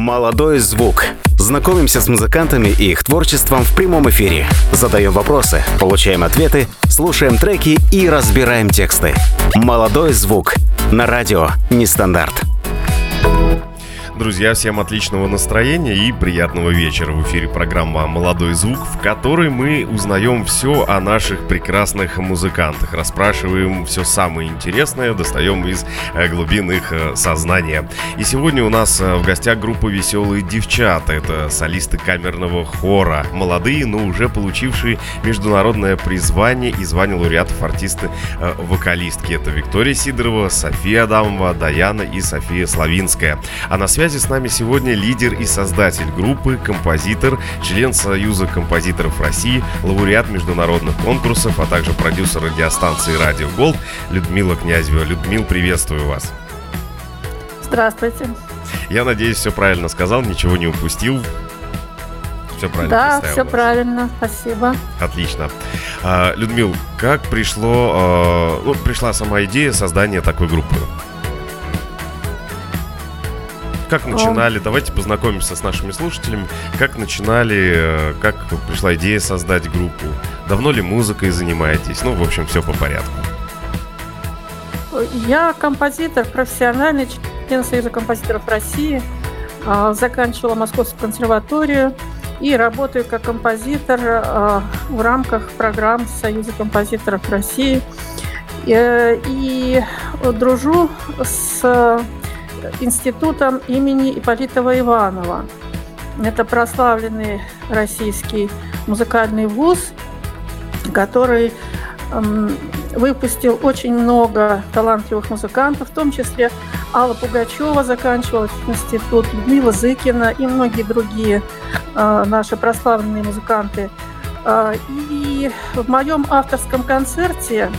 «Молодой звук». Знакомимся с музыкантами и их творчеством в прямом эфире. Задаем вопросы, получаем ответы, слушаем треки и разбираем тексты. «Молодой звук» на радио «Нестандарт». Друзья, всем отличного настроения и приятного вечера. В эфире программа «Молодой звук», в которой мы узнаем все о наших прекрасных музыкантах, расспрашиваем все самое интересное, достаем из э, глубин их э, сознания. И сегодня у нас э, в гостях группа «Веселые девчата». Это солисты камерного хора, молодые, но уже получившие международное призвание и звание лауреатов артисты-вокалистки. Это Виктория Сидорова, София Адамова, Даяна и София Славинская. А на связи связи с нами сегодня лидер и создатель группы, композитор, член Союза композиторов России, лауреат международных конкурсов, а также продюсер радиостанции «Радио Голд» Людмила Князева. Людмил, приветствую вас. Здравствуйте. Я надеюсь, все правильно сказал, ничего не упустил. Все правильно Да, все вас. правильно, спасибо. Отлично. А, Людмил, как пришло, а, ну, пришла сама идея создания такой группы? Как начинали? Давайте познакомимся с нашими слушателями. Как начинали, э, как пришла идея создать группу? Давно ли музыкой занимаетесь? Ну, в общем, все по порядку. Я композитор, профессиональный член Союза композиторов России. А, заканчивала Московскую консерваторию и работаю как композитор а, в рамках программ Союза композиторов России. Э, и дружу с институтом имени Ипполитова Иванова. Это прославленный российский музыкальный вуз, который эм, выпустил очень много талантливых музыкантов, в том числе Алла Пугачева заканчивала институт, Людмила Зыкина и многие другие э, наши прославленные музыканты. Э, и в моем авторском концерте,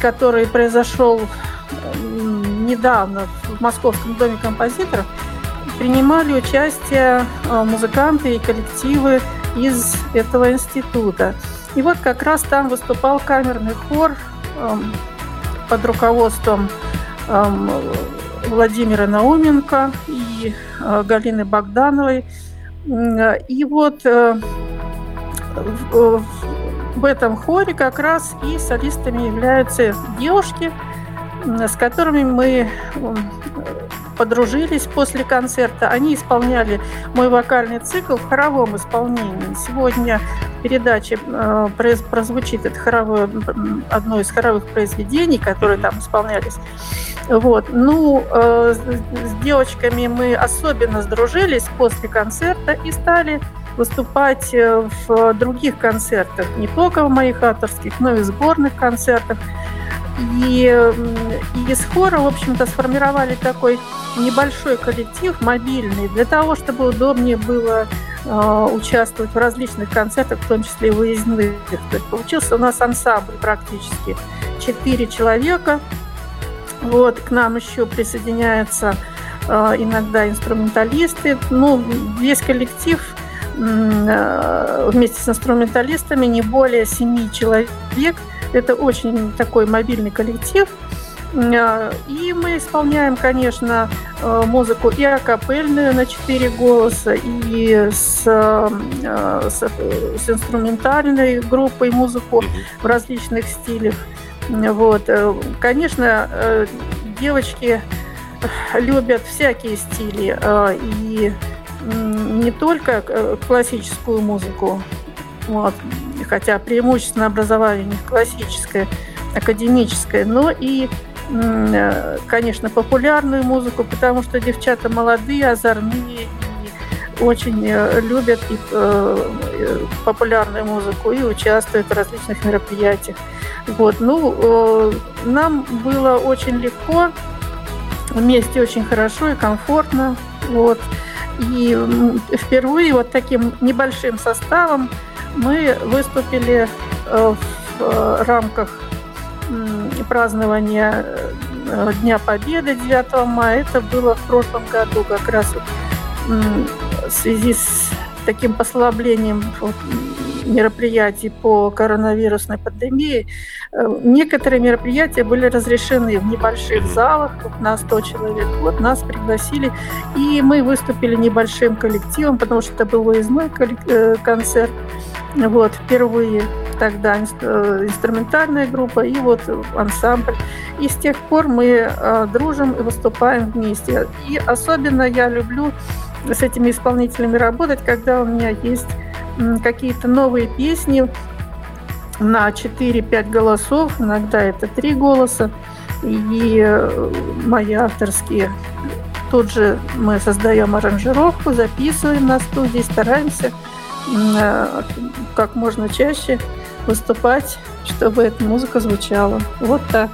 который произошел недавно в Московском доме композиторов принимали участие а, музыканты и коллективы из этого института. И вот как раз там выступал камерный хор под руководством Владимира Науменко и а, Галины Богдановой. И вот э, в этом хоре как раз и солистами являются девушки – с которыми мы подружились после концерта. Они исполняли мой вокальный цикл в хоровом исполнении. Сегодня в передаче э, прозвучит это хоровое, одно из хоровых произведений, которые там исполнялись. Вот. Ну, э, с девочками мы особенно сдружились после концерта и стали выступать э, в других концертах, не только в моих авторских, но и в сборных концертах. И, и из хора, в общем-то, сформировали такой небольшой коллектив, мобильный, для того, чтобы удобнее было э, участвовать в различных концертах, в том числе и выездных. То есть получился у нас ансамбль практически четыре человека. Вот, к нам еще присоединяются э, иногда инструменталисты. Ну, весь коллектив вместе с инструменталистами не более семи человек – это очень такой мобильный коллектив. А, и мы исполняем, конечно, э, музыку и акапельную на четыре голоса, и с, э, с, с инструментальной группой музыку в различных стилях. Вот. Э, конечно, девочки любят всякие стили, и не только классическую музыку, вот, хотя преимущественно образование у них классическое, академическое, но и, э, конечно, популярную музыку, потому что девчата молодые, озорные и очень э, любят и, э, популярную музыку и участвуют в различных мероприятиях. Вот, ну, нам было очень легко, вместе очень хорошо и комфортно. Вот. И впервые вот таким небольшим составом мы выступили э, в э, рамках празднования э, Дня Победы 9 мая. Это было в прошлом году как раз в связи с таким послаблением вот, мероприятий по коронавирусной пандемии, э, некоторые мероприятия были разрешены в небольших залах, на 100 человек. Вот нас пригласили, и мы выступили небольшим коллективом, потому что это был выездной э, концерт. Вот, впервые тогда э, инструментальная группа и вот ансамбль. И с тех пор мы дружим и выступаем вместе. И особенно я люблю с этими исполнителями работать, когда у меня есть какие-то новые песни на 4-5 голосов, иногда это 3 голоса, и э, мои авторские. Тут же мы создаем аранжировку, записываем на студии, стараемся э, как можно чаще выступать, чтобы эта музыка звучала. Вот так.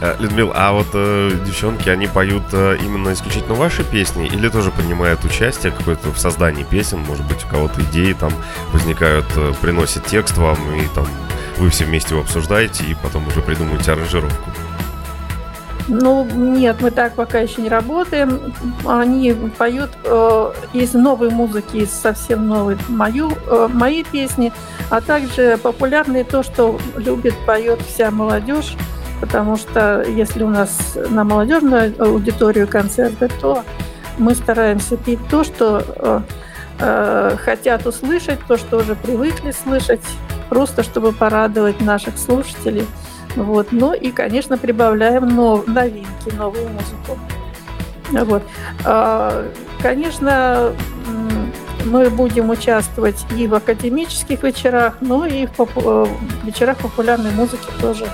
Э, Людмил, а вот э, девчонки, они поют э, именно исключительно ваши песни или тоже принимают участие какое-то в создании песен? Может быть, у кого-то идеи там возникают, э, приносят текст вам, и там вы все вместе его обсуждаете, и потом уже придумываете аранжировку? Ну, нет, мы так пока еще не работаем. Они поют э, из новой музыки, из совсем новой, мою, э, мои песни, а также популярные то, что любит, поет вся молодежь потому что если у нас на молодежную аудиторию концерты, то мы стараемся петь то, что э, э, хотят услышать, то, что уже привыкли слышать, просто чтобы порадовать наших слушателей. Вот. Ну и, конечно, прибавляем нов, новинки, новую музыку. Вот. А, конечно, мы будем участвовать и в академических вечерах, но и в поп- э, вечерах популярной музыки тоже.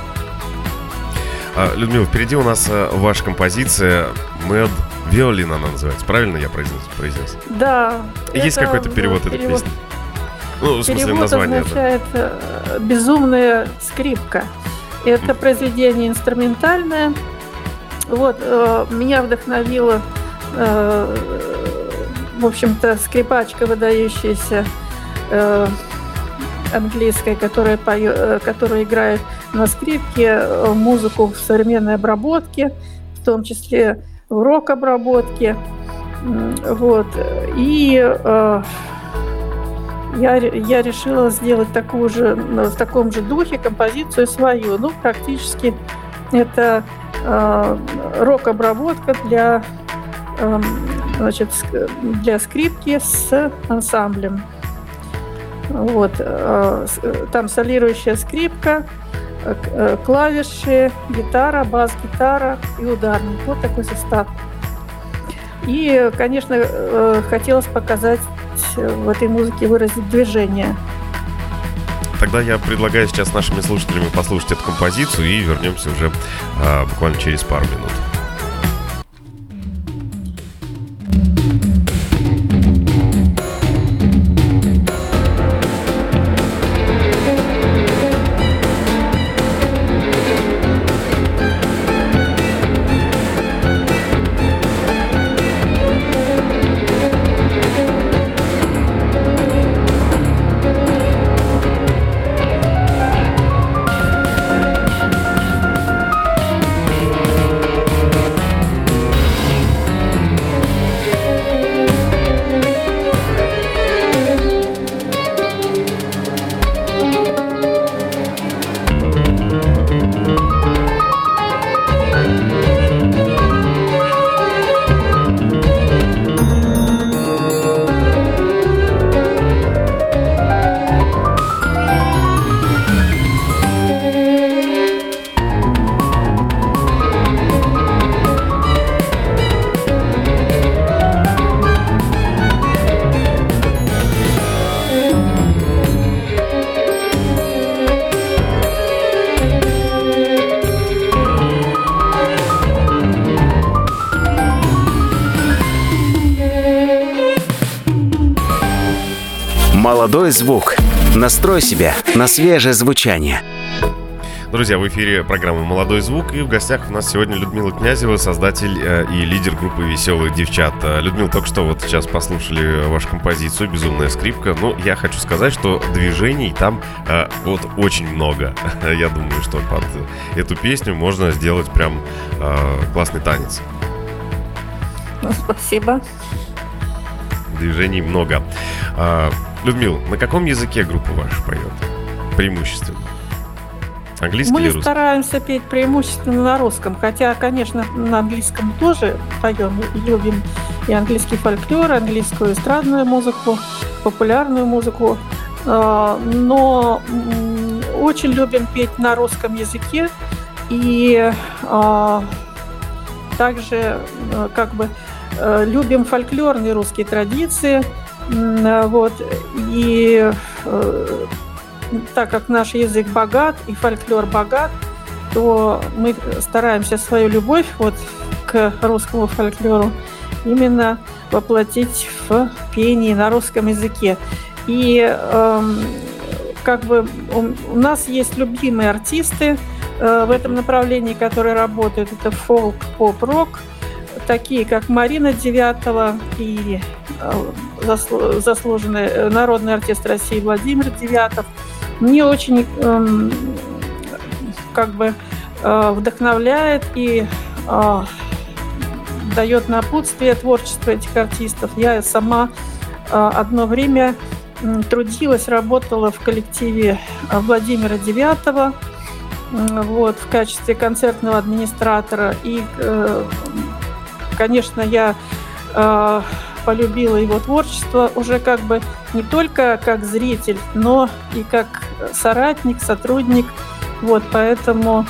А, Людмила, впереди у нас э, ваша композиция Mad Violin она называется. Правильно я произнес? произнес? Да. Есть какой-то перевод этой перевод, песни? Ну, в смысле, перевод название. означает да. Э, «безумная скрипка». Это произведение инструментальное. Вот, э, меня вдохновила, э, в общем-то, скрипачка, выдающаяся э, английская, которая, пою, э, которая играет на скрипке э, музыку в современной обработке, в том числе в рок-обработке. Вот. И э, я, я решила сделать такую же, в таком же духе композицию свою. Ну, практически это э, рок-обработка для, э, значит, для скрипки с ансамблем. Вот. Э, э, там солирующая скрипка, э, клавиши, гитара, бас-гитара и ударник. Вот такой состав. И, конечно, хотелось показать в этой музыке, выразить движение. Тогда я предлагаю сейчас нашими слушателями послушать эту композицию и вернемся уже а, буквально через пару минут. Молодой звук. Настрой себя на свежее звучание. Друзья, в эфире программы «Молодой звук» и в гостях у нас сегодня Людмила Князева, создатель э, и лидер группы «Веселые девчата». Людмила, только что вот сейчас послушали вашу композицию «Безумная скрипка». Ну, я хочу сказать, что движений там э, вот очень много. Я думаю, что под эту песню можно сделать прям э, классный танец. Ну, спасибо. движений много. Людмил, на каком языке группа ваша поет? Преимущественно. Английский Мы или русский? стараемся петь преимущественно на русском, хотя, конечно, на английском тоже поем, любим и английский фольклор, английскую эстрадную музыку, популярную музыку, а, но очень любим петь на русском языке и а, также э, как бы э, любим фольклорные русские традиции, вот, и э, так как наш язык богат и фольклор богат, то мы стараемся свою любовь вот к русскому фольклору именно воплотить в пении на русском языке. И э, как бы у нас есть любимые артисты э, в этом направлении, которые работают. Это фолк, поп, рок, такие как Марина Девятого и э, заслуженный э, народный артист России Владимир Девятов – мне очень эм, как бы э, вдохновляет и дает напутствие творчество этих артистов. Я сама одно время трудилась, работала в коллективе Владимира Девятого вот, в качестве концертного администратора. И, конечно, я э, полюбила его творчество уже как бы не только как зритель, но и как соратник, сотрудник. Вот, поэтому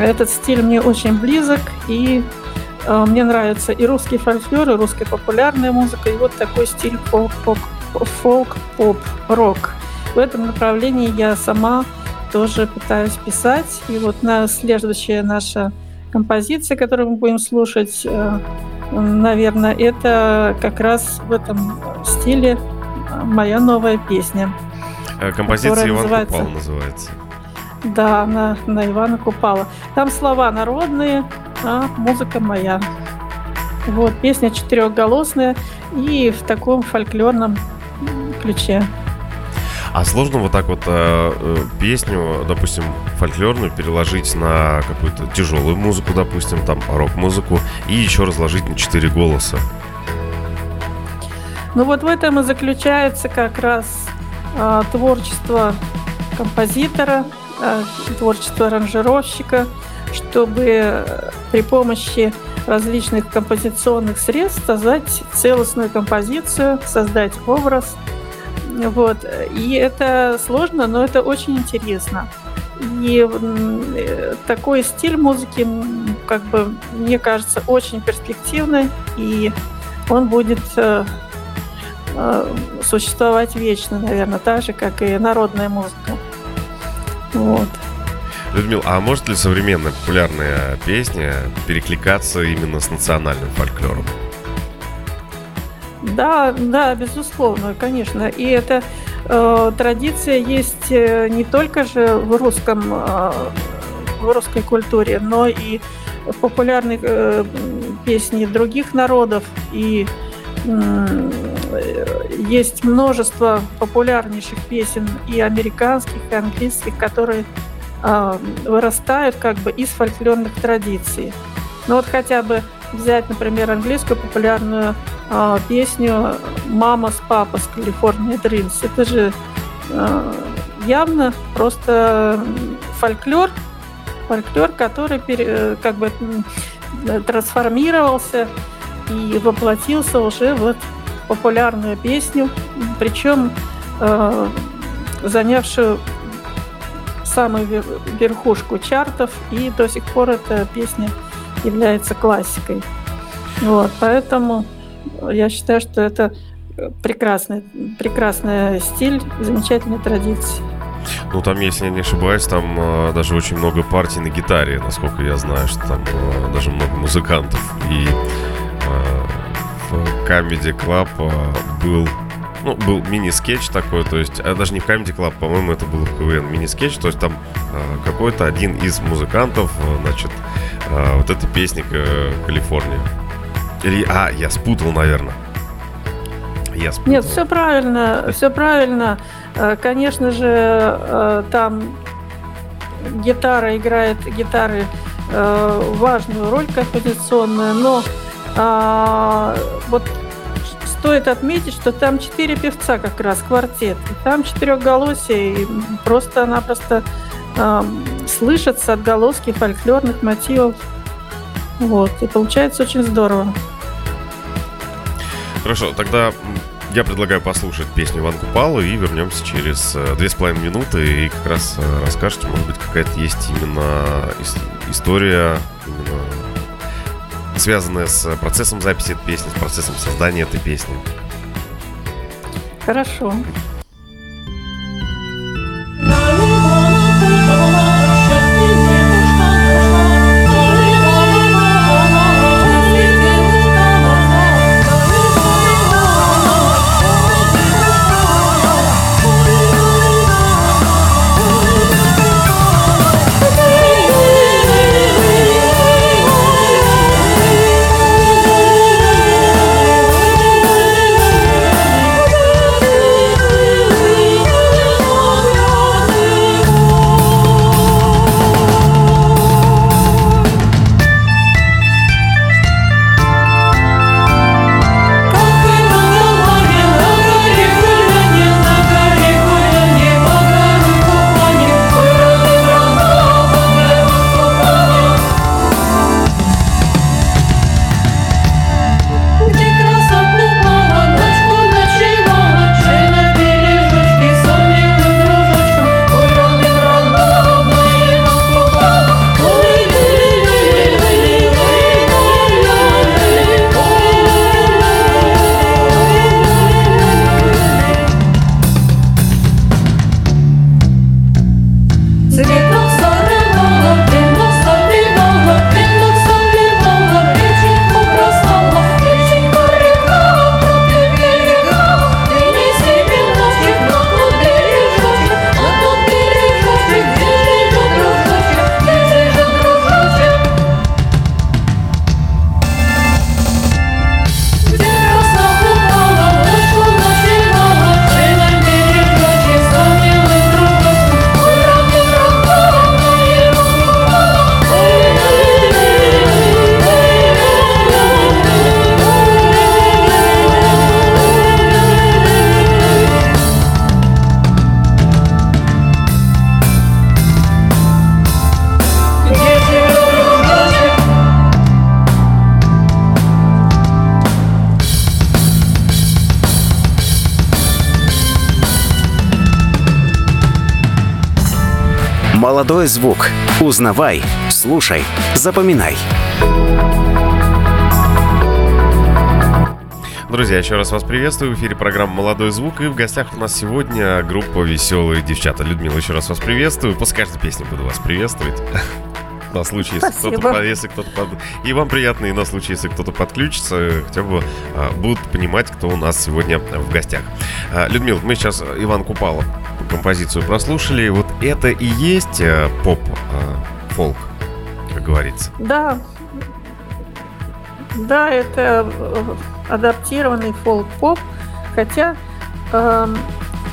этот стиль мне очень близок, и э, мне нравится и русский фольклор, и русская популярная музыка, и вот такой стиль фолк-поп, фолк-поп, рок. В этом направлении я сама тоже пытаюсь писать. И вот на следующая наша композиция, которую мы будем слушать, э, наверное, это как раз в этом стиле моя новая песня. Э, композиция Иван называется... Купал называется. Да, на, на Ивана Купала. Там слова народные, а музыка моя. Вот, песня четырехголосная и в таком фольклорном ключе. А сложно вот так вот э, э, песню, допустим, фольклорную переложить на какую-то тяжелую музыку, допустим, там рок-музыку, и еще разложить на четыре голоса? Ну вот в этом и заключается как раз э, творчество композитора, э, творчество аранжировщика, чтобы при помощи различных композиционных средств создать целостную композицию, создать образ – вот. И это сложно, но это очень интересно. И такой стиль музыки, как бы, мне кажется, очень перспективный, и он будет э, э, существовать вечно, наверное, так же, как и народная музыка. Вот. Людмил, а может ли современная популярная песня перекликаться именно с национальным фольклором? Да, да, безусловно, конечно. И эта э, традиция есть э, не только же в русском, э, в русской культуре, но и в популярных э, песни других народов. И э, есть множество популярнейших песен и американских, и английских, которые э, вырастают как бы из фольклорных традиций. Ну вот хотя бы взять, например, английскую популярную э, песню «Мама с папой» с «Калифорния Dreams». Это же э, явно просто фольклор, фольклор, который пере, как бы трансформировался и воплотился уже в популярную песню, причем э, занявшую самую верхушку чартов, и до сих пор эта песня является классикой. Вот, поэтому я считаю, что это прекрасный, прекрасный стиль, замечательная традиция. Ну, там, если я не ошибаюсь, там э, даже очень много партий на гитаре, насколько я знаю, что там э, даже много музыкантов. И э, в Comedy Club э, был ну, был мини-скетч такой, то есть, а даже не в Comedy Club, по-моему, это был в КВН мини-скетч, то есть там э, какой-то один из музыкантов, э, значит, э, вот эта песня э, Калифорния. Или, а, я спутал, наверное. Я спутал. Нет, все правильно, все правильно. Э, конечно же, э, там гитара играет, гитары важную роль композиционную, но а, вот стоит отметить, что там четыре певца как раз, квартет. И там четырехголосие, и просто-напросто э, слышатся отголоски фольклорных мотивов. Вот, и получается очень здорово. Хорошо, тогда я предлагаю послушать песню Иван Купала и вернемся через э, две с половиной минуты и как раз э, расскажете, может быть, какая-то есть именно история, именно связанная с процессом записи этой песни, с процессом создания этой песни. Хорошо. Молодой звук. Узнавай, слушай, запоминай. Друзья, еще раз вас приветствую. В эфире программа «Молодой звук». И в гостях у нас сегодня группа «Веселые девчата». Людмила, еще раз вас приветствую. После каждой песни буду вас приветствовать. На случай, если кто-то, если кто-то под... И вам приятно, и на случай, если кто-то подключится, хотя бы а, будут понимать, кто у нас сегодня в гостях. А, Людмила, мы сейчас Иван Купала композицию прослушали. Вот это и есть э, поп-фолк, э, как говорится. Да. Да, это э, адаптированный фолк-поп, хотя, э,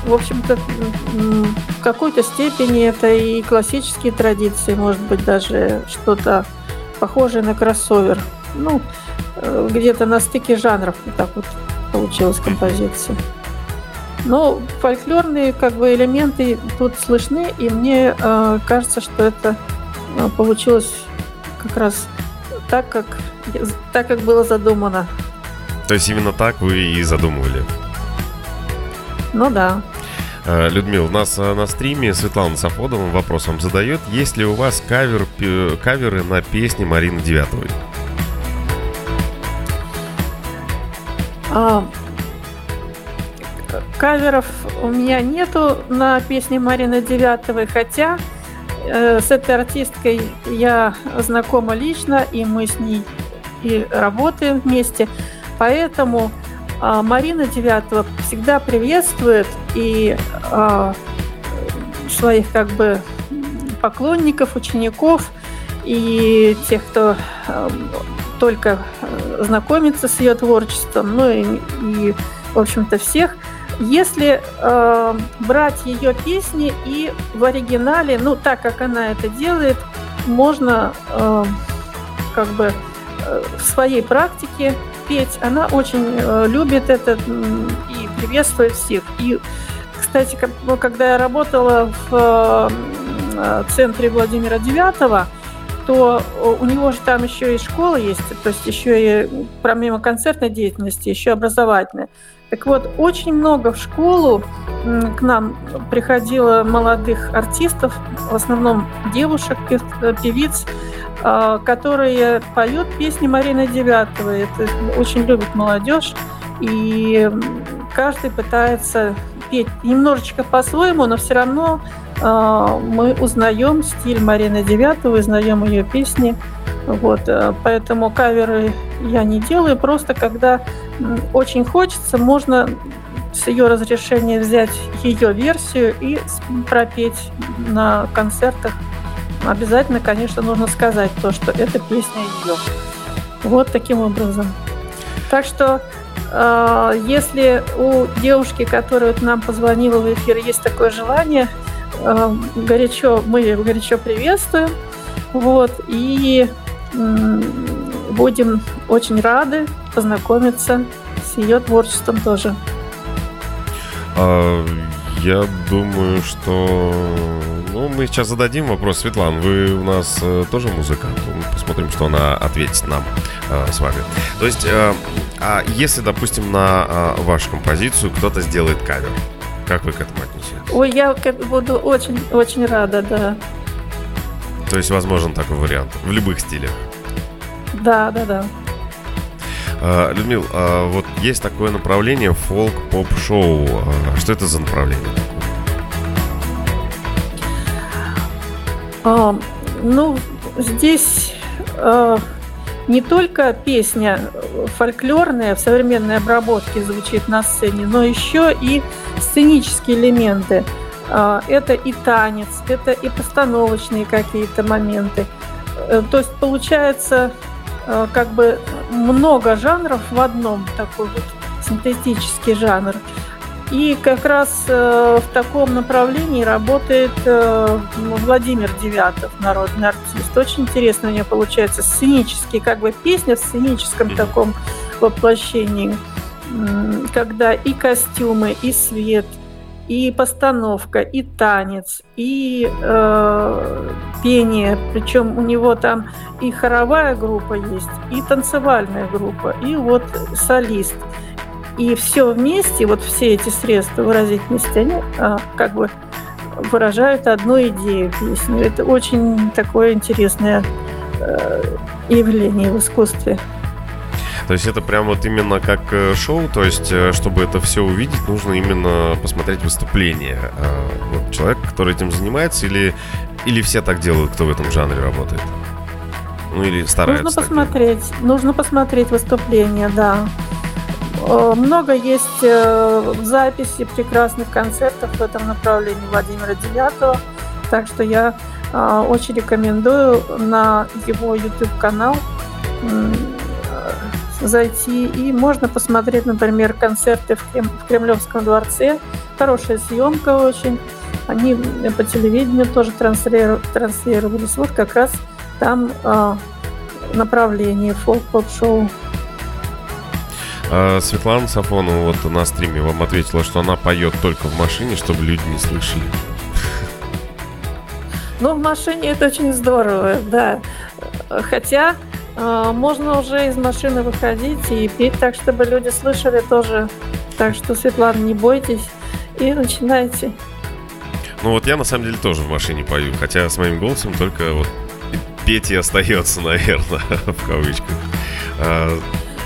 в общем-то, в какой-то степени это и классические традиции, может быть, даже что-то похожее на кроссовер. Ну, э, где-то на стыке жанров вот так вот получилась композиция. Но фольклорные как бы элементы тут слышны, и мне э, кажется, что это э, получилось как раз так, как так, как было задумано. То есть именно так вы и задумывали? Ну да. Э, Людмила, у нас э, на стриме Светлана Сафодова вопросом задает, есть ли у вас кавер, каверы на песни Марины Девятовой? А, Каверов у меня нету на песне Марины Девятовой, хотя э, с этой артисткой я знакома лично, и мы с ней и работаем вместе. Поэтому э, Марина Девятова всегда приветствует и э, своих как бы поклонников, учеников и тех, кто э, только э, знакомится с ее творчеством, ну и, и в общем-то, всех – если э, брать ее песни и в оригинале, ну так как она это делает, можно э, как бы э, в своей практике петь. Она очень э, любит это и приветствует всех. И, кстати, ну, когда я работала в э, центре Владимира Девятого, то у него же там еще и школа есть, то есть еще и помимо концертной деятельности, еще образовательная. Так вот, очень много в школу к нам приходило молодых артистов, в основном девушек, певиц, а, которые поют песни Марины Девятовой. Это очень любит молодежь. И каждый пытается петь немножечко по-своему, но все равно э, мы узнаем стиль Марины Девятовой, узнаем ее песни. Вот, э, поэтому каверы я не делаю, просто когда очень хочется, можно с ее разрешения взять ее версию и пропеть на концертах обязательно, конечно, нужно сказать то, что это песня ее. Вот таким образом. Так что, э, если у девушки, которая к нам позвонила в эфир, есть такое желание, горячо, мы ее горячо приветствуем. Вот, и э, будем очень рады познакомиться с ее творчеством тоже. А, я думаю, что ну, мы сейчас зададим вопрос. Светлан, вы у нас э, тоже музыкант? Мы посмотрим, что она ответит нам э, с вами. То есть, э, а если, допустим, на э, вашу композицию кто-то сделает кавер, как вы к этому отнесетесь? Ой, я буду очень-очень рада, да. То есть возможен такой вариант в любых стилях? Да, да, да. Uh, Людмил, uh, вот есть такое направление фолк-поп-шоу. Uh, что это за направление? А, ну, здесь а, не только песня фольклорная в современной обработке звучит на сцене, но еще и сценические элементы. А, это и танец, это и постановочные какие-то моменты. Э, то есть получается как бы много жанров в одном, такой вот синтетический жанр. И как раз э, в таком направлении работает э, Владимир Девятов, народный артист. Очень интересно у него получается сценический, как бы песня в сценическом таком воплощении, когда и костюмы, и свет, и постановка, и танец, и э, пение. Причем у него там и хоровая группа есть, и танцевальная группа, и вот солист. И все вместе, вот все эти средства выразительности, они а, как бы выражают одну идею песни. Это очень такое интересное э, явление в искусстве. То есть это прям вот именно как э, шоу, то есть э, чтобы это все увидеть, нужно именно посмотреть выступление. А, вот человек, который этим занимается, или, или все так делают, кто в этом жанре работает? Ну или стараются. Нужно посмотреть, нужно посмотреть выступление, да. Э, много есть э, записей прекрасных концертов в этом направлении Владимира Девятого. Так что я э, очень рекомендую на его YouTube-канал зайти. И можно посмотреть, например, концерты в, Крем- в Кремлевском дворце. Хорошая съемка очень. Они по телевидению тоже транслировались. Вот как раз там направление фолк-поп-шоу. А Светлана Сафонова вот на стриме вам ответила, что она поет только в машине, чтобы люди не слышали. Ну, в машине это очень здорово, да. Хотя э, можно уже из машины выходить и петь так, чтобы люди слышали тоже. Так что, Светлана, не бойтесь и начинайте. Ну вот я на самом деле тоже в машине пою, хотя с моим голосом только вот петь и остается, наверное, в кавычках.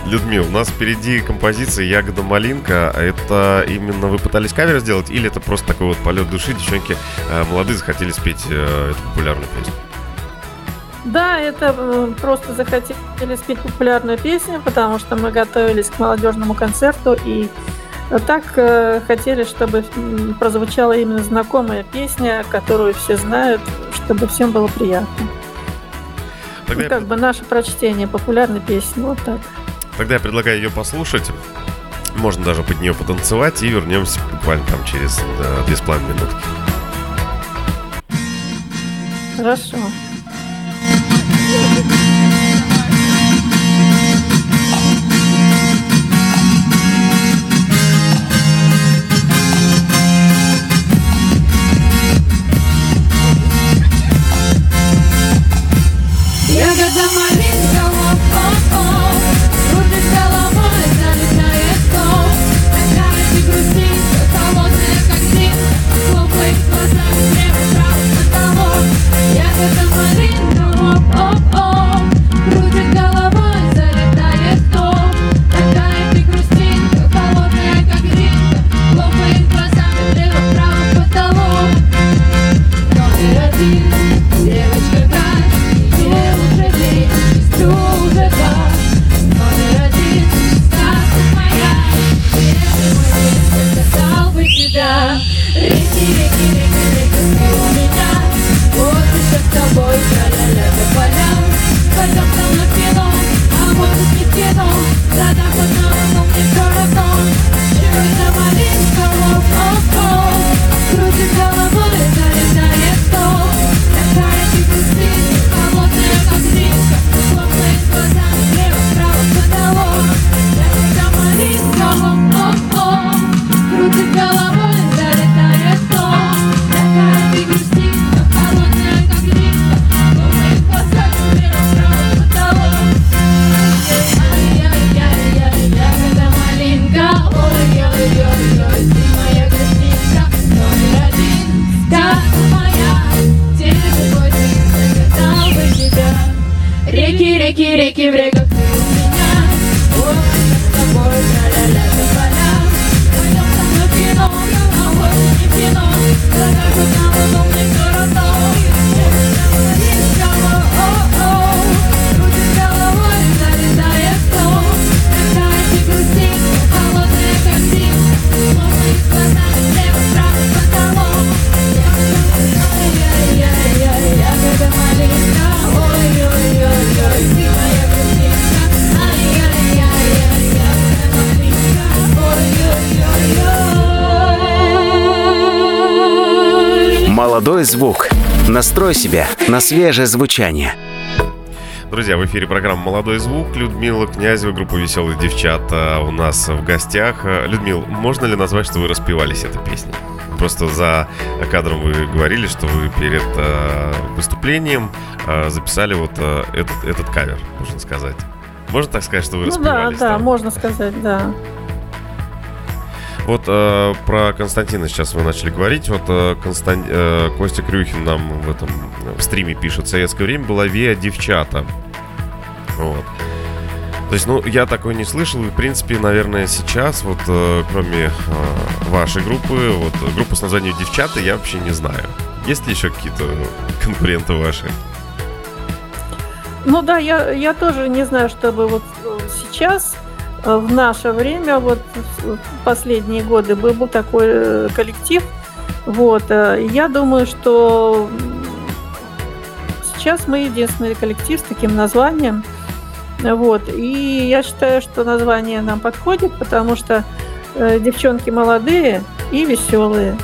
Людмил, у нас впереди композиция «Ягода малинка». Это именно вы пытались кавер сделать или это просто такой вот полет души? Девчонки э, молодые захотели спеть э, эту популярную песню? Да, это э, просто захотели спеть популярную песню, потому что мы готовились к молодежному концерту и так э, хотели, чтобы прозвучала именно знакомая песня, которую все знают, чтобы всем было приятно. Тогда ну, как бы наше прочтение популярной песни, вот так. Тогда я предлагаю ее послушать. Можно даже под нее потанцевать и вернемся буквально там через да, две с половиной минутки. Хорошо. Звук. Настрой себя на свежее звучание. Друзья, в эфире программа «Молодой звук». Людмила Князева, группа «Веселые девчата» у нас в гостях. Людмил, можно ли назвать, что вы распевались этой песней? Просто за кадром вы говорили, что вы перед э, выступлением э, записали вот э, этот, этот кавер, можно сказать. Можно так сказать, что вы ну, распевались? Да, да, можно сказать, да. Вот э, про Константина сейчас вы начали говорить. Вот э, Констан... э, Костя Крюхин нам в этом в стриме пишет. В советское время была Виа Девчата. Вот. То есть, ну, я такой не слышал. И, в принципе, наверное, сейчас, вот, э, кроме э, вашей группы, вот, группа с названием Девчата, я вообще не знаю. Есть ли еще какие-то конкуренты ваши? Ну да, я, я тоже не знаю, чтобы вот сейчас в наше время, вот в последние годы, был такой э, коллектив. Вот, э, я думаю, что сейчас мы единственный коллектив с таким названием. Вот, и я считаю, что название нам подходит, потому что э, девчонки молодые и веселые.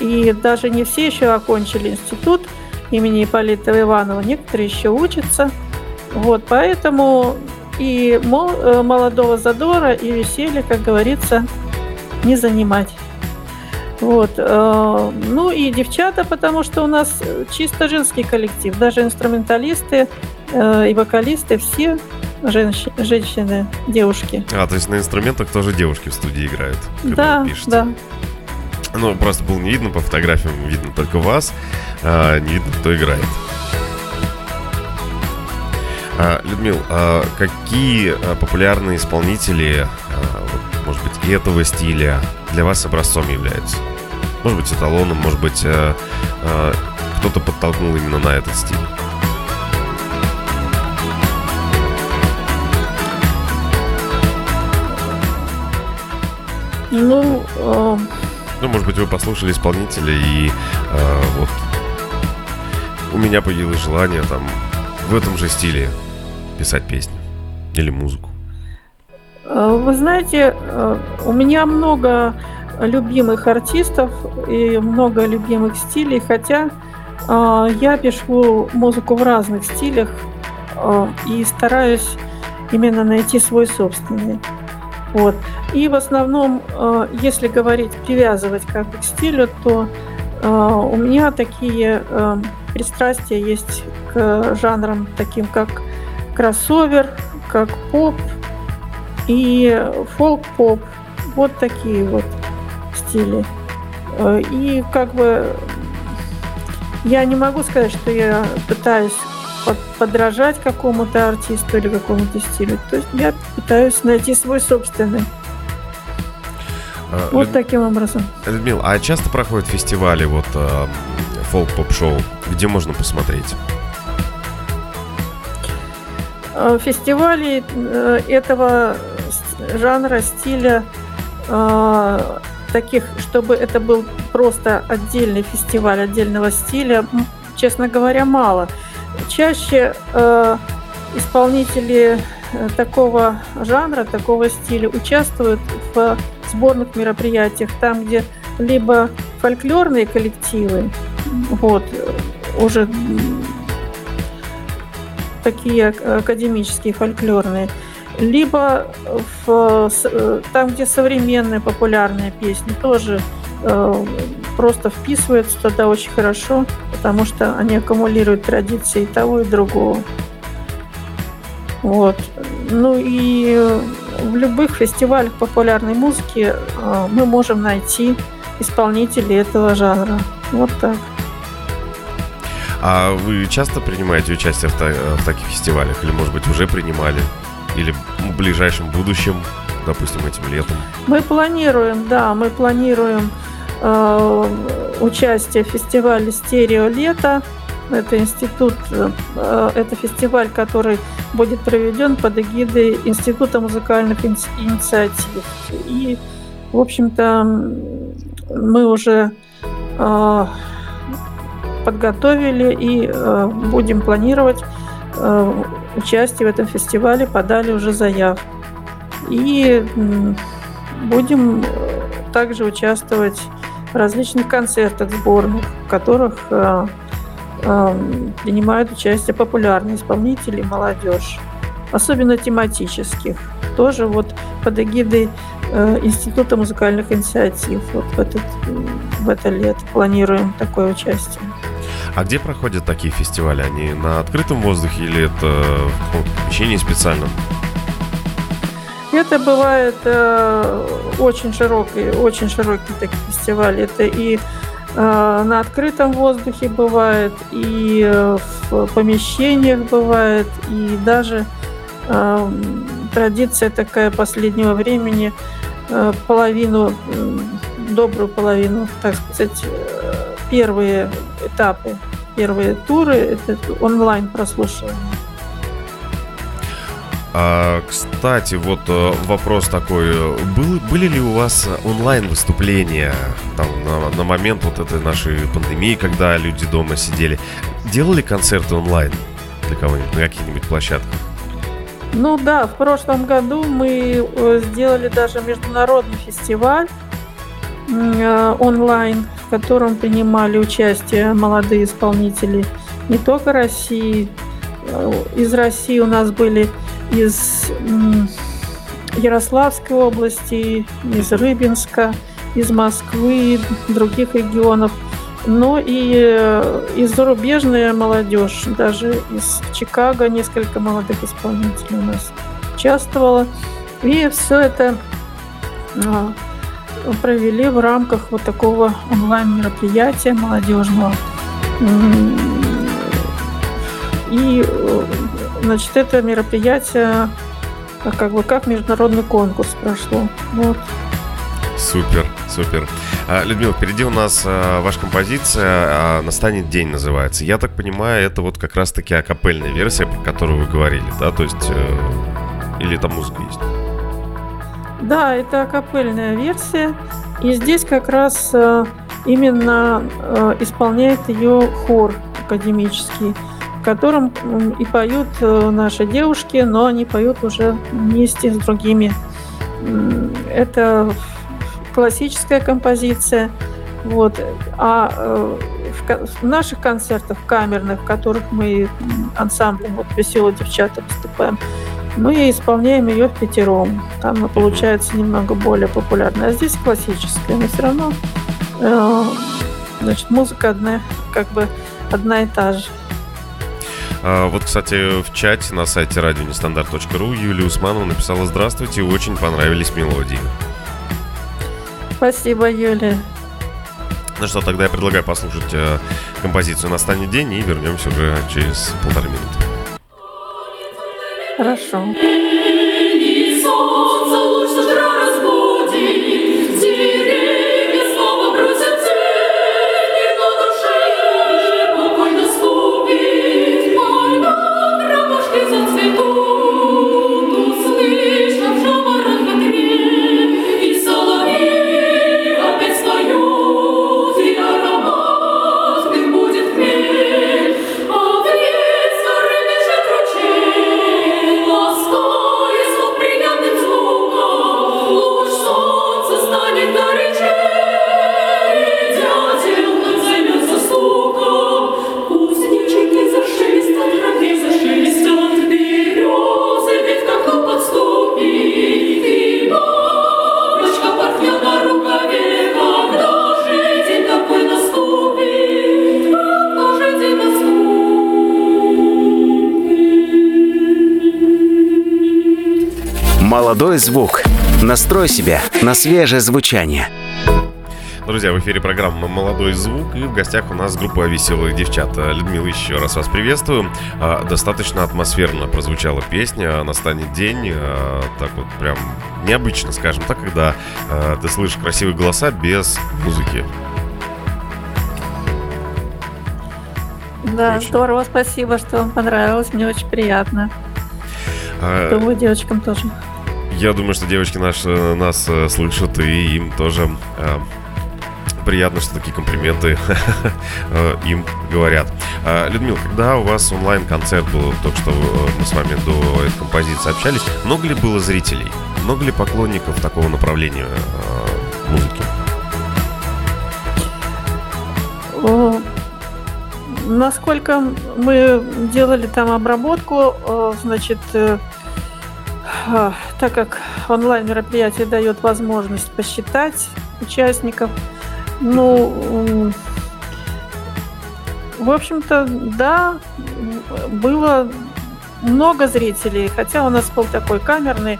И даже не все еще окончили институт имени Ипполита Иванова, некоторые еще учатся. Вот, поэтому и э, молодого задора и веселья, как говорится, не занимать. Вот. Э, ну и девчата, потому что у нас чисто женский коллектив. Даже инструменталисты э, и вокалисты все женщ- женщины, девушки. А, то есть на инструментах тоже девушки в студии играют? Да, да. Ну, просто было не видно по фотографиям, видно только вас, а не видно, кто играет. А, Людмил, а какие а, популярные исполнители, может быть, этого стиля для вас образцом являются? Может быть, эталоном, может быть, кто-то подтолкнул именно на этот стиль? Ну, э... ну, может быть, вы послушали исполнителя и э, вот у меня появилось желание там в этом же стиле писать песни или музыку? Э, вы знаете, э, у меня много любимых артистов и много любимых стилей, хотя э, я пишу музыку в разных стилях и стараюсь именно найти свой собственный. Вот. И в основном, если говорить, привязывать как бы к стилю, то у меня такие пристрастия есть к жанрам таким, как кроссовер, как поп и фолк-поп. Вот такие вот стили. Э, и как бы я не могу сказать, что я пытаюсь подражать какому-то артисту или какому-то стилю. То есть я пытаюсь найти свой собственный. А, вот Люд... таким образом. Людмила, а часто проходят фестивали вот э, фолк-поп-шоу? Где можно посмотреть? Э, фестивалей э, этого жанра, стиля э, таких, чтобы это был просто отдельный фестиваль отдельного стиля, честно говоря, мало. Чаще исполнители такого жанра, такого стиля участвуют в сборных мероприятиях, там, где либо фольклорные коллективы, вот, уже такие академические фольклорные, либо в, э, там, где современные популярные песни, тоже э, просто вписываются туда очень хорошо, потому что они аккумулируют традиции и того, и другого. Вот. Ну и в любых фестивалях популярной музыки э, мы можем найти исполнителей этого жанра. Вот так. А вы часто принимаете участие в, та- в таких фестивалях? Или, может быть, уже принимали? Или в ближайшем будущем, допустим, этим летом? Мы планируем, да, мы планируем э, участие в фестивале «Стерео лето». Это институт, э, это фестиваль, который будет проведен под эгидой Института музыкальных инициатив. И, в общем-то, мы уже э, подготовили и э, будем планировать э, участие в этом фестивале, подали уже заявку. И будем э, также участвовать в различных концертах сборных, в которых э, э, принимают участие популярные исполнители, молодежь, особенно тематических. Тоже вот под эгидой э, Института музыкальных инициатив вот в, этот, в это лето планируем такое участие. А где проходят такие фестивали? Они на открытом воздухе или это в помещении специальном? Это бывает э, очень широкий, очень широкий такой фестиваль. Это и э, на открытом воздухе бывает, и э, в помещениях бывает, и даже э, традиция такая последнего времени, э, половину, э, добрую половину, так сказать, первые этапы, первые туры, это онлайн прослушивание. А, кстати, вот э, вопрос такой. Был, были ли у вас онлайн-выступления там, на, на момент вот этой нашей пандемии, когда люди дома сидели? Делали концерты онлайн для кого-нибудь на каких-нибудь площадках? Ну да, в прошлом году мы э, сделали даже международный фестиваль э, онлайн в котором принимали участие молодые исполнители не только России. Э, из России у нас были из Ярославской области, из Рыбинска, из Москвы, других регионов, но и э, и зарубежная молодежь, даже из Чикаго несколько молодых исполнителей у нас участвовало. И все это а, провели в рамках вот такого онлайн-мероприятия молодежного. И, значит, это мероприятие как бы как международный конкурс прошло. Вот. Супер, супер. А, Людмила, впереди у нас а, ваша композиция а, «Настанет день» называется. Я так понимаю, это вот как раз-таки акапельная версия, про которую вы говорили, да? То есть, э, или там музыка есть? Да, это акапельная версия. И здесь как раз э, именно э, исполняет ее хор академический, в котором и поют э, наши девушки, но они поют уже вместе с другими. Это классическая композиция. Вот. А в наших концертах камерных, в которых мы ансамблем вот «Веселые девчата» выступаем, мы исполняем ее в пятером. Там она получается немного более популярная. А здесь классическая, но все равно э, значит, музыка одна, как бы одна и та же. А, вот, кстати, в чате на сайте радионестандарт.ру Юлия Усманова написала «Здравствуйте, очень понравились мелодии». Спасибо, Юлия. Ну что, тогда я предлагаю послушать э, композицию «Настанет день» и вернемся уже через полторы минуты. Хорошо. Молодой звук. Настрой себя на свежее звучание. Друзья, в эфире программа «Молодой звук» и в гостях у нас группа «Веселых девчат». Людмила, еще раз вас приветствую. А, достаточно атмосферно прозвучала песня «Настанет день». А, так вот прям необычно, скажем так, когда а, ты слышишь красивые голоса без музыки. Да, очень. здорово, спасибо, что вам понравилось, мне очень приятно. А... Думаю, девочкам тоже. Я думаю, что девочки наш, э, нас э, слышат, и им тоже приятно, что такие комплименты э, им говорят. А, Людмила, когда у вас онлайн-концерт был, только что э, мы с вами до этой композиции общались, много ли было зрителей? Много ли поклонников такого направления э, музыки? Насколько мы делали там обработку, значит, так как онлайн мероприятие дает возможность посчитать участников, ну, в общем-то, да, было много зрителей, хотя у нас был такой камерный,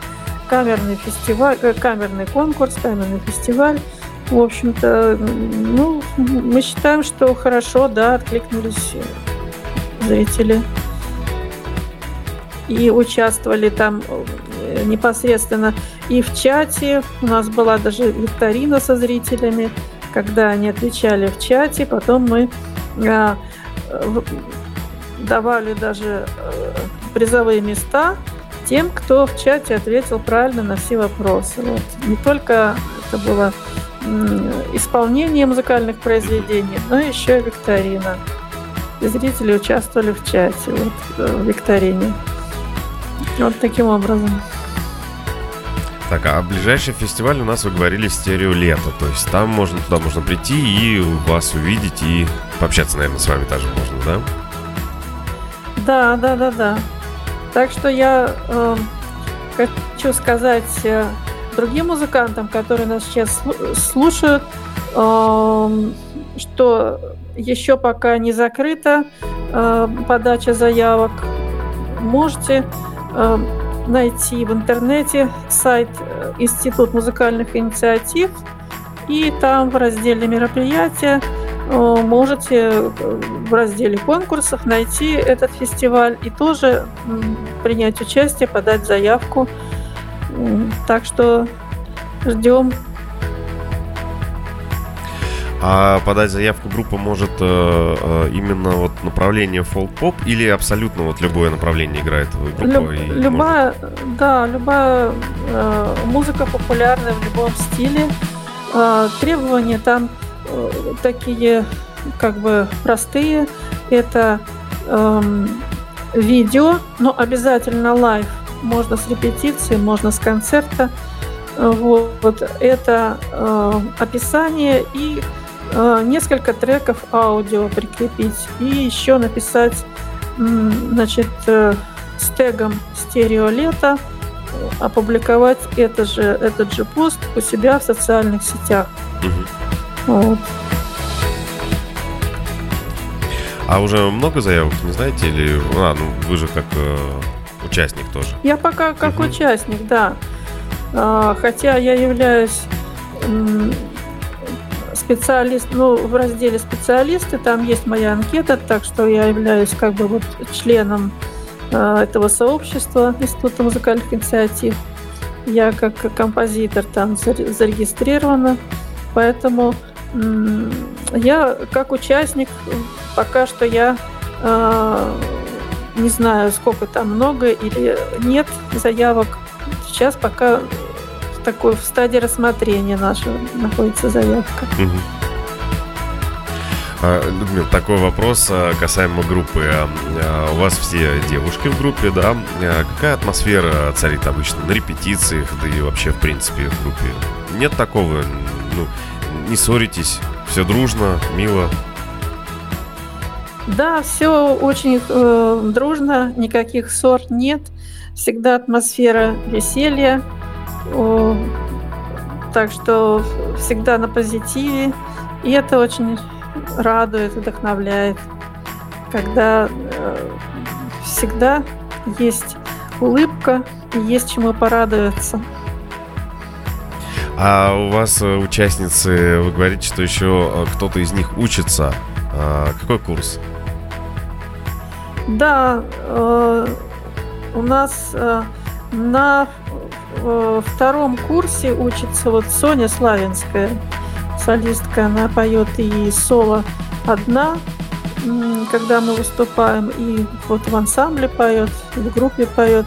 камерный фестиваль, э, камерный конкурс, камерный фестиваль. В общем-то, ну, мы считаем, что хорошо, да, откликнулись зрители. И участвовали там непосредственно и в чате. У нас была даже викторина со зрителями когда они отвечали в чате, потом мы а, давали даже э, призовые места тем, кто в чате ответил правильно на все вопросы. Вот. Не только это было исполнение музыкальных произведений, но еще и викторина. И зрители участвовали в чате, вот, э, в викторине. Вот таким образом. Так, а ближайший фестиваль у нас, вы говорили, стерео лето. То есть там можно, туда можно прийти и вас увидеть и пообщаться, наверное, с вами тоже можно, да? Да, да, да, да. Так что я э, хочу сказать э, другим музыкантам, которые нас сейчас слушают, э, что еще пока не закрыта э, подача заявок. Можете э, найти в интернете сайт э, Институт музыкальных инициатив, и там в разделе мероприятия э, можете э, в разделе конкурсов найти этот фестиваль и тоже принять участие, подать заявку. Так что ждем а подать заявку группа может э, э, именно вот направление фолк-поп или абсолютно вот любое направление играет группа? Люб, любая, может... да, любая э, музыка популярная в любом стиле. Э, требования там э, такие как бы простые. Это э, видео, но обязательно live. Можно с репетиции, можно с концерта. Вот, это э, описание и Э, несколько треков аудио прикрепить и еще написать значит, э, с тегом Стереолето опубликовать это же, этот же пост у себя в социальных сетях. Угу. Вот. А уже много заявок, не знаете, или а, ну вы же как э, участник тоже? Я пока как угу. участник, да. А, хотя я являюсь специалист, ну, в разделе специалисты, там есть моя анкета, так что я являюсь как бы вот членом э, этого сообщества Института музыкальных инициатив. Я как композитор там зарегистрирована, поэтому я как участник, пока что я э, не знаю, сколько там много или нет заявок. Сейчас пока такой в стадии рассмотрения наша находится заявка. Угу. Такой вопрос а, касаемо группы. А, у вас все девушки в группе, да? Какая атмосфера царит обычно на репетициях, да и вообще, в принципе, в группе? Нет такого, ну, не ссоритесь, все дружно, мило? Да, все очень э, дружно, никаких ссор нет. Всегда атмосфера веселья, так что всегда на позитиве. И это очень радует, вдохновляет, когда э, всегда есть улыбка все-таки есть чему порадоваться. А у вас э, участницы, вы говорите, что еще э, кто-то из них учится. А какой курс? Да, э, у нас э, на э, втором курсе учится вот Соня Славинская, солистка. Она поет и соло одна, когда мы выступаем, и вот в ансамбле поет, в группе поет.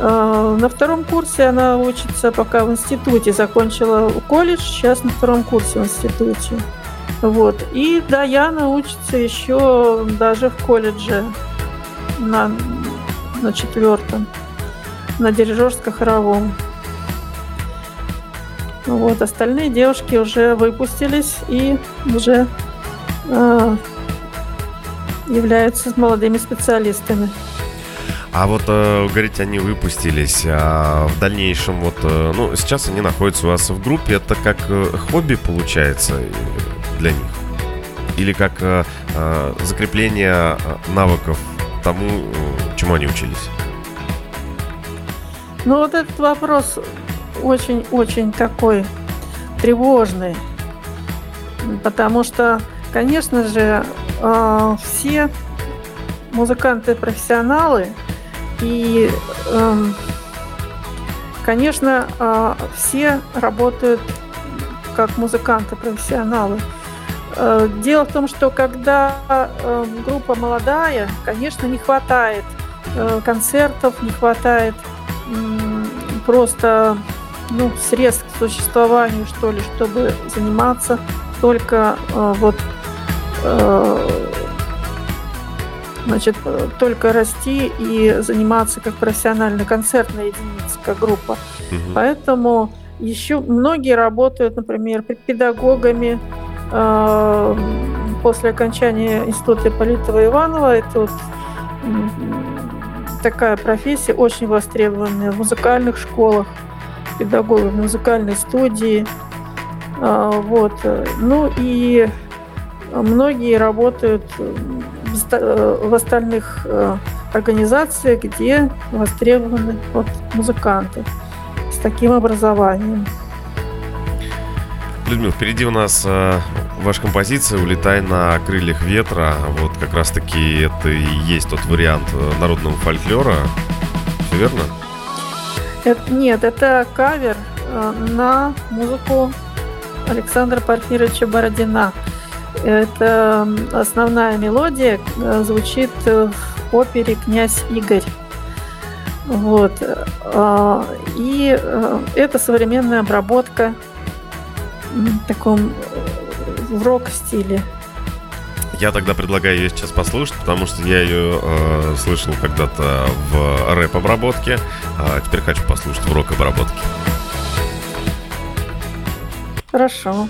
А, на втором курсе она учится пока в институте, закончила колледж, сейчас на втором курсе в институте. Вот. И Даяна учится еще даже в колледже на, на четвертом, на дирижерско-хоровом. Вот, остальные девушки уже выпустились и уже э, являются молодыми специалистами. А вот, э, говорите, они выпустились, а в дальнейшем вот, э, ну, сейчас они находятся у вас в группе, это как э, хобби получается э, для них? Или как э, э, закрепление э, навыков тому, чему они учились? Ну, вот этот вопрос очень-очень такой тревожный, потому что, конечно же, э, все музыканты-профессионалы – и, эм, конечно, э, все работают как музыканты, профессионалы. Э, дело в том, что когда группа молодая, конечно, не хватает концертов, не хватает просто ну, средств к существованию, что ли, чтобы заниматься только вот значит, только расти и заниматься как профессиональная концертная единица, как группа. Угу. Поэтому еще многие работают, например, педагогами э, после окончания института Политова Иванова. Это вот такая профессия очень востребованная в музыкальных школах, педагогы в музыкальной студии. Э, вот. Ну и многие работают в остальных э, организациях, где востребованы вот музыканты с таким образованием. Людмила, впереди у нас э, ваша композиция «Улетай на крыльях ветра». Вот как раз-таки это и есть тот вариант э, народного фольклора. Все верно? Это, нет, это кавер э, на музыку Александра Порфировича Бородина. Это основная мелодия э, звучит в опере «Князь Игорь». Вот. И э, это современная обработка в таком в рок-стиле. Я тогда предлагаю ее сейчас послушать, потому что я ее э, слышал когда-то в рэп-обработке, а теперь хочу послушать в рок-обработке. Хорошо.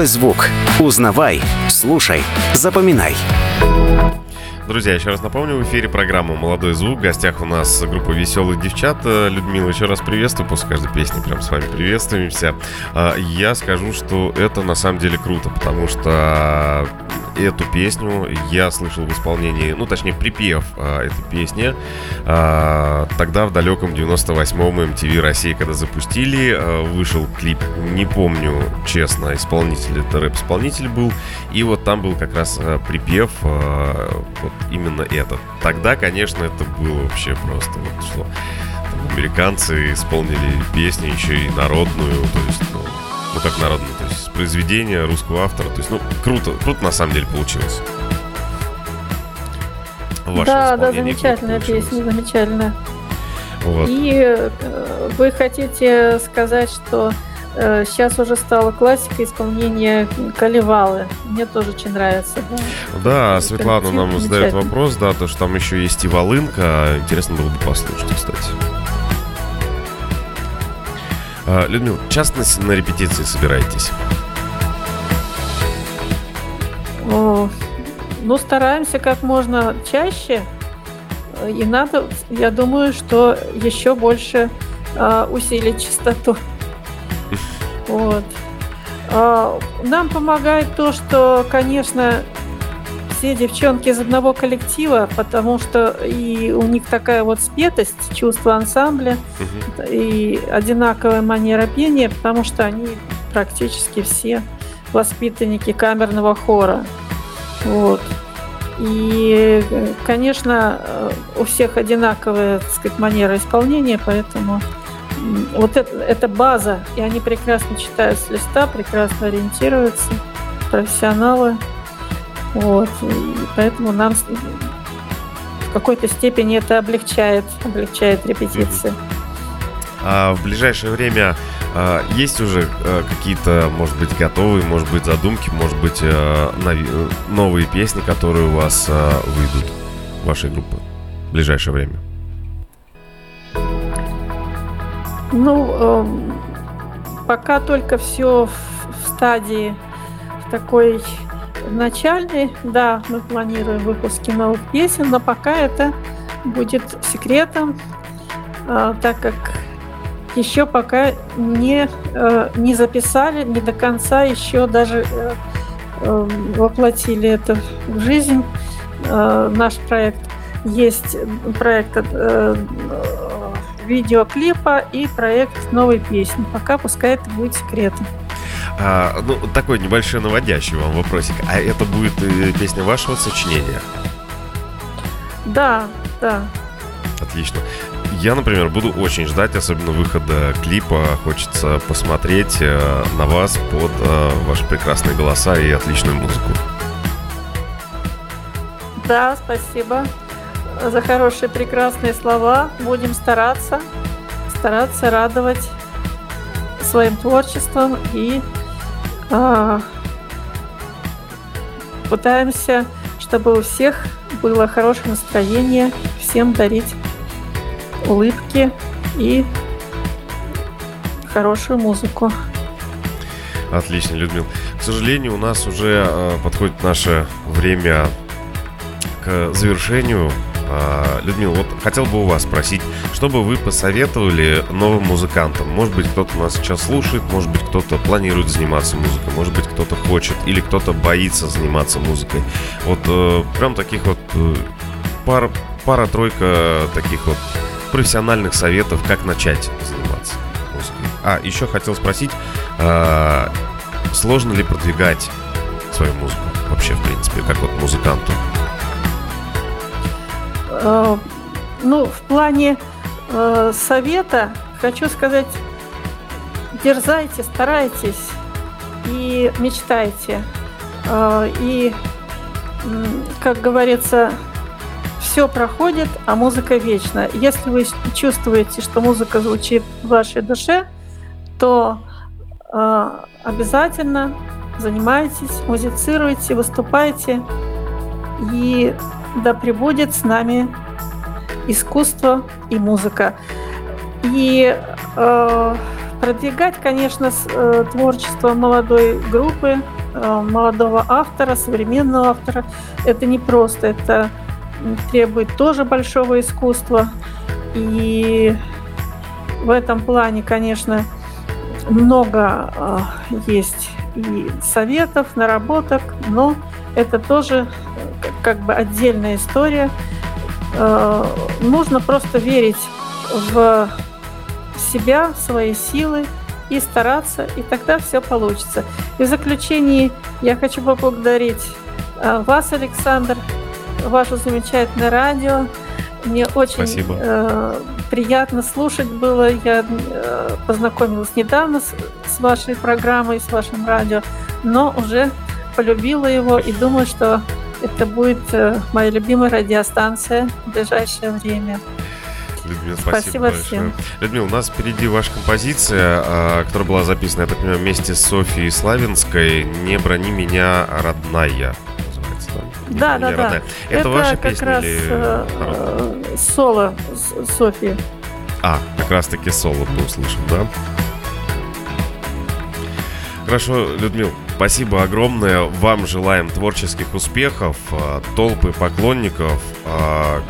Молодой звук. Узнавай, слушай, запоминай. Друзья, еще раз напомню, в эфире программа «Молодой звук». В гостях у нас группа «Веселых девчат». Людмила, еще раз приветствую. После каждой песни прям с вами приветствуемся. А, я скажу, что это на самом деле круто, потому что эту песню я слышал в исполнении, ну, точнее, припев а, этой песни. А, тогда в далеком 98-м MTV России, когда запустили, а, вышел клип, не помню, честно, исполнитель, это рэп-исполнитель был, и вот там был как раз а, припев, а, вот именно этот. Тогда, конечно, это было вообще просто вот что там, американцы исполнили песню еще и народную, то есть, ну, ну как народную, то есть произведение русского автора, то есть, ну, круто, круто на самом деле получилось. да, да, замечательная песня, замечательная. Вот. И э, вы хотите сказать, что э, сейчас уже стала классика исполнения Каливалы. Мне тоже очень нравится. Да, да Светлана нам задает вопрос, да, то, что там еще есть и волынка. Интересно было бы послушать, кстати. А, Людмила, часто на репетиции собираетесь? О, ну, стараемся как можно чаще. И надо, я думаю, что еще больше э, усилить частоту. Вот. Э, нам помогает то, что, конечно, все девчонки из одного коллектива, потому что и у них такая вот спетость, чувство ансамбля угу. и одинаковая манера пения, потому что они практически все воспитанники камерного хора. Вот. И, конечно, у всех одинаковая, так сказать, манера исполнения, поэтому вот это, это база, и они прекрасно читают с листа, прекрасно ориентируются, профессионалы. Вот. И поэтому нам в какой-то степени это облегчает, облегчает репетиции. А в ближайшее время а, есть уже а, какие-то, может быть, готовые, может быть, задумки, может быть, а, новые песни, которые у вас а, выйдут, вашей группы в ближайшее время? Ну, э, пока только все в, в стадии в такой начальной. Да, мы планируем выпуски новых песен, но пока это будет секретом, э, так как еще пока не, э, не записали, не до конца еще даже э, э, воплотили это в жизнь. Наш проект есть проект видеоклипа и проект новой песни. Пока пускай это будет секретом. А, ну, такой небольшой наводящий вам вопросик. А это будет э, песня вашего сочинения? Да, да. Отлично. Я, например, буду очень ждать, особенно выхода клипа. Хочется посмотреть э, на вас под э, ваши прекрасные голоса и отличную музыку. Да, спасибо за хорошие, прекрасные слова. Будем стараться, стараться радовать своим творчеством и пытаемся, чтобы у всех было хорошее настроение, всем дарить улыбки и хорошую музыку. Отлично, Людмил. К сожалению, у нас уже э, подходит наше время к завершению. Э, Людмила, вот хотел бы у вас спросить, что бы вы посоветовали новым музыкантам? Может быть, кто-то нас сейчас слушает, может быть, кто-то планирует заниматься музыкой, может быть, кто-то хочет или кто-то боится заниматься музыкой. Вот э, прям таких вот э, пара, пара-тройка таких вот профессиональных советов, как начать заниматься музыкой. А, еще хотел спросить, э, сложно ли продвигать свою музыку вообще, в принципе, как вот музыканту? Э, ну, в плане э, совета хочу сказать, дерзайте, старайтесь и мечтайте. Э, и, как говорится, все проходит, а музыка вечна. Если вы чувствуете, что музыка звучит в вашей душе, то э, обязательно занимайтесь, музицируйте, выступайте, и да пребудет с нами искусство и музыка. И э, продвигать, конечно, э, творчество молодой группы, э, молодого автора, современного автора, это не просто, это требует тоже большого искусства. И в этом плане, конечно, много э, есть и советов, наработок, но это тоже как бы отдельная история. Нужно просто верить в себя, в свои силы и стараться, и тогда все получится. И в заключении я хочу поблагодарить э, вас, Александр, ваше замечательное радио. Мне очень э, приятно слушать было. Я э, познакомилась недавно с, с вашей программой, с вашим радио, но уже полюбила его и думаю, что это будет э, моя любимая радиостанция в ближайшее время. Людмила, спасибо, спасибо большое. Всем. Людмила, у нас впереди ваша композиция, а, которая была записана, я так понимаю, вместе с Софией Славинской «Не брони меня, родная». Да, да, да. Это, Это ваша как песня раз или э, соло Софии. А, как раз таки соло мы услышим, да? Хорошо, Людмил, спасибо огромное. Вам желаем творческих успехов, а, толпы поклонников, а,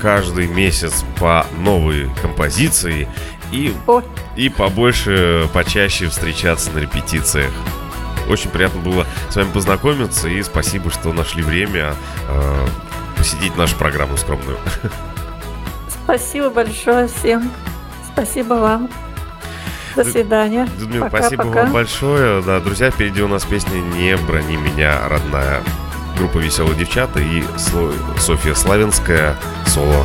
каждый месяц по новой композиции и, и побольше, почаще встречаться на репетициях. Очень приятно было с вами познакомиться и спасибо, что нашли время э, посетить нашу программу скромную. Спасибо большое всем. Спасибо вам. До свидания. Людмила, пока, спасибо пока. вам большое. Да, друзья, впереди у нас песня «Не брони меня, родная» группа «Веселые девчата» и Софья Славинская соло.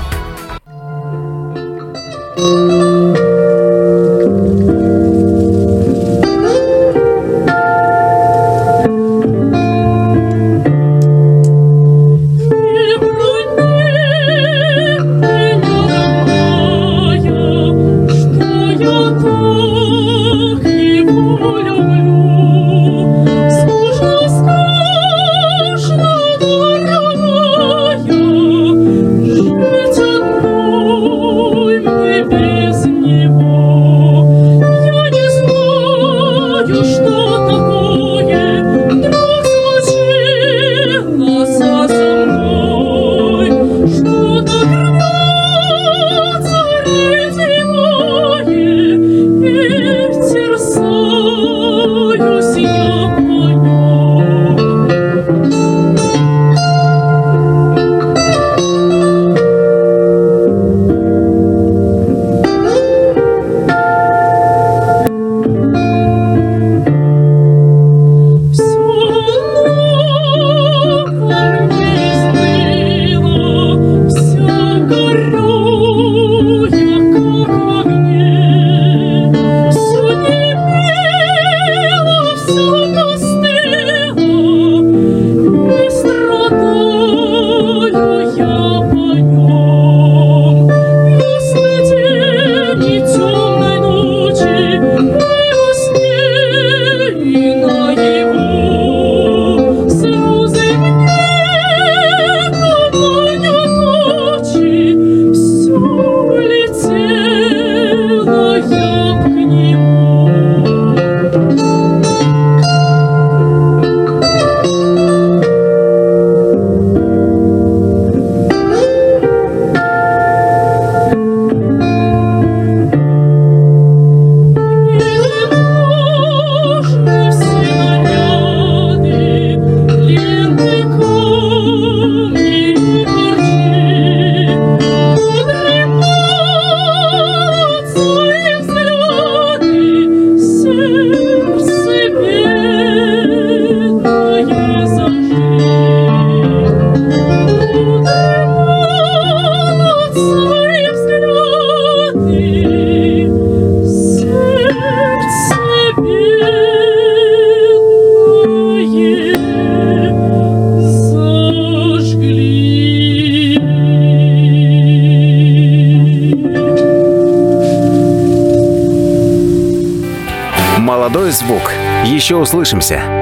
Еще услышимся.